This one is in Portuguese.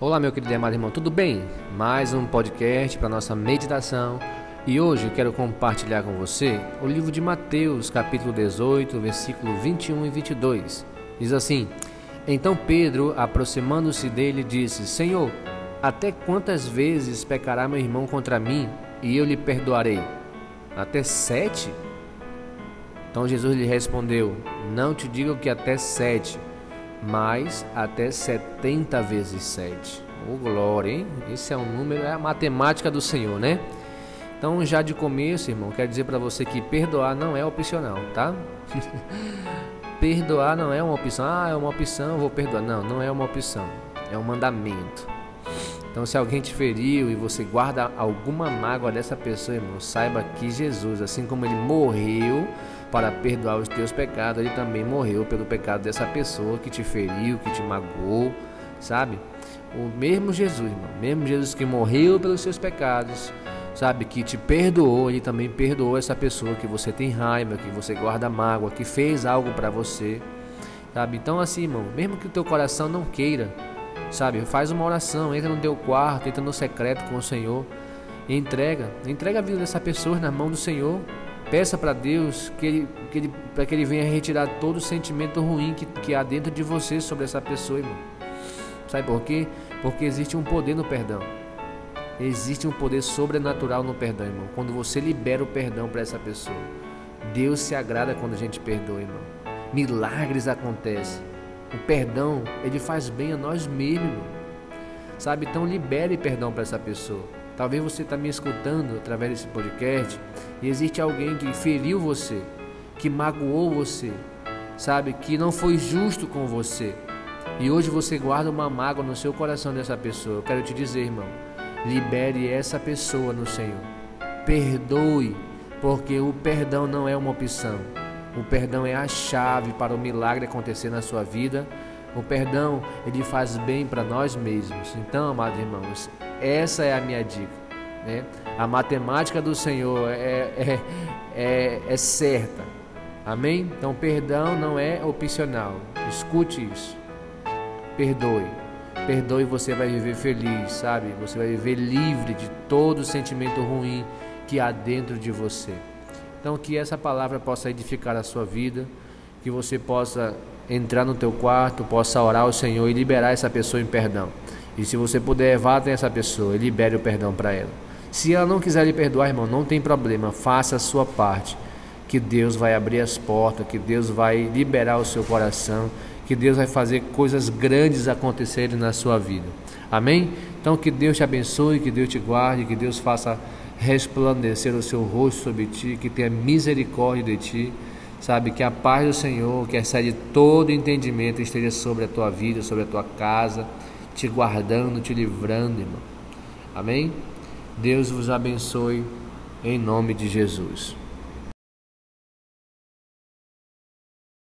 Olá, meu querido e amado irmão, tudo bem? Mais um podcast para nossa meditação e hoje quero compartilhar com você o livro de Mateus, capítulo 18, versículo 21 e 22. Diz assim: Então Pedro, aproximando-se dele, disse: Senhor, até quantas vezes pecará meu irmão contra mim e eu lhe perdoarei? Até sete? Então Jesus lhe respondeu: Não te digo que até sete mas até 70 vezes 7. Oh, glória, hein? Esse é um número, é a matemática do Senhor, né? Então, já de começo, irmão, quero dizer para você que perdoar não é opcional, tá? perdoar não é uma opção. Ah, é uma opção, vou perdoar. Não, não é uma opção. É um mandamento. Então, se alguém te feriu e você guarda alguma mágoa dessa pessoa, irmão, saiba que Jesus, assim como ele morreu para perdoar os teus pecados, ele também morreu pelo pecado dessa pessoa que te feriu, que te magoou, sabe? O mesmo Jesus, irmão, mesmo Jesus que morreu pelos seus pecados, sabe, que te perdoou, ele também perdoou essa pessoa que você tem raiva, que você guarda mágoa, que fez algo para você, sabe? Então assim, irmão, mesmo que o teu coração não queira, sabe, faz uma oração, entra no teu quarto, entra no secreto com o Senhor, entrega, entrega a vida dessa pessoa na mão do Senhor, Peça para Deus que ele, que ele, para que Ele venha retirar todo o sentimento ruim que, que há dentro de você sobre essa pessoa, irmão. Sabe por quê? Porque existe um poder no perdão. Existe um poder sobrenatural no perdão, irmão. Quando você libera o perdão para essa pessoa, Deus se agrada quando a gente perdoa, irmão. Milagres acontecem. O perdão, ele faz bem a nós mesmos, irmão. Sabe? Então libere perdão para essa pessoa. Talvez você está me escutando através desse podcast e existe alguém que feriu você, que magoou você, sabe, que não foi justo com você. E hoje você guarda uma mágoa no seu coração dessa pessoa. Eu quero te dizer, irmão, libere essa pessoa no Senhor. Perdoe, porque o perdão não é uma opção. O perdão é a chave para o milagre acontecer na sua vida. O perdão, ele faz bem para nós mesmos. Então, amados irmãos, essa é a minha dica. Né? A matemática do Senhor é, é, é, é certa. Amém? Então, perdão não é opcional. Escute isso. Perdoe. Perdoe, você vai viver feliz, sabe? Você vai viver livre de todo sentimento ruim que há dentro de você. Então, que essa palavra possa edificar a sua vida, que você possa entrar no teu quarto, possa orar ao Senhor e liberar essa pessoa em perdão. E se você puder, vá até essa pessoa e libere o perdão para ela. Se ela não quiser lhe perdoar, irmão, não tem problema, faça a sua parte. Que Deus vai abrir as portas, que Deus vai liberar o seu coração, que Deus vai fazer coisas grandes acontecerem na sua vida. Amém? Então que Deus te abençoe, que Deus te guarde, que Deus faça resplandecer o seu rosto sobre ti, que tenha misericórdia de ti. Sabe que a paz do Senhor, que excede todo entendimento, esteja sobre a tua vida, sobre a tua casa te guardando, te livrando, irmão. Amém? Deus vos abençoe em nome de Jesus.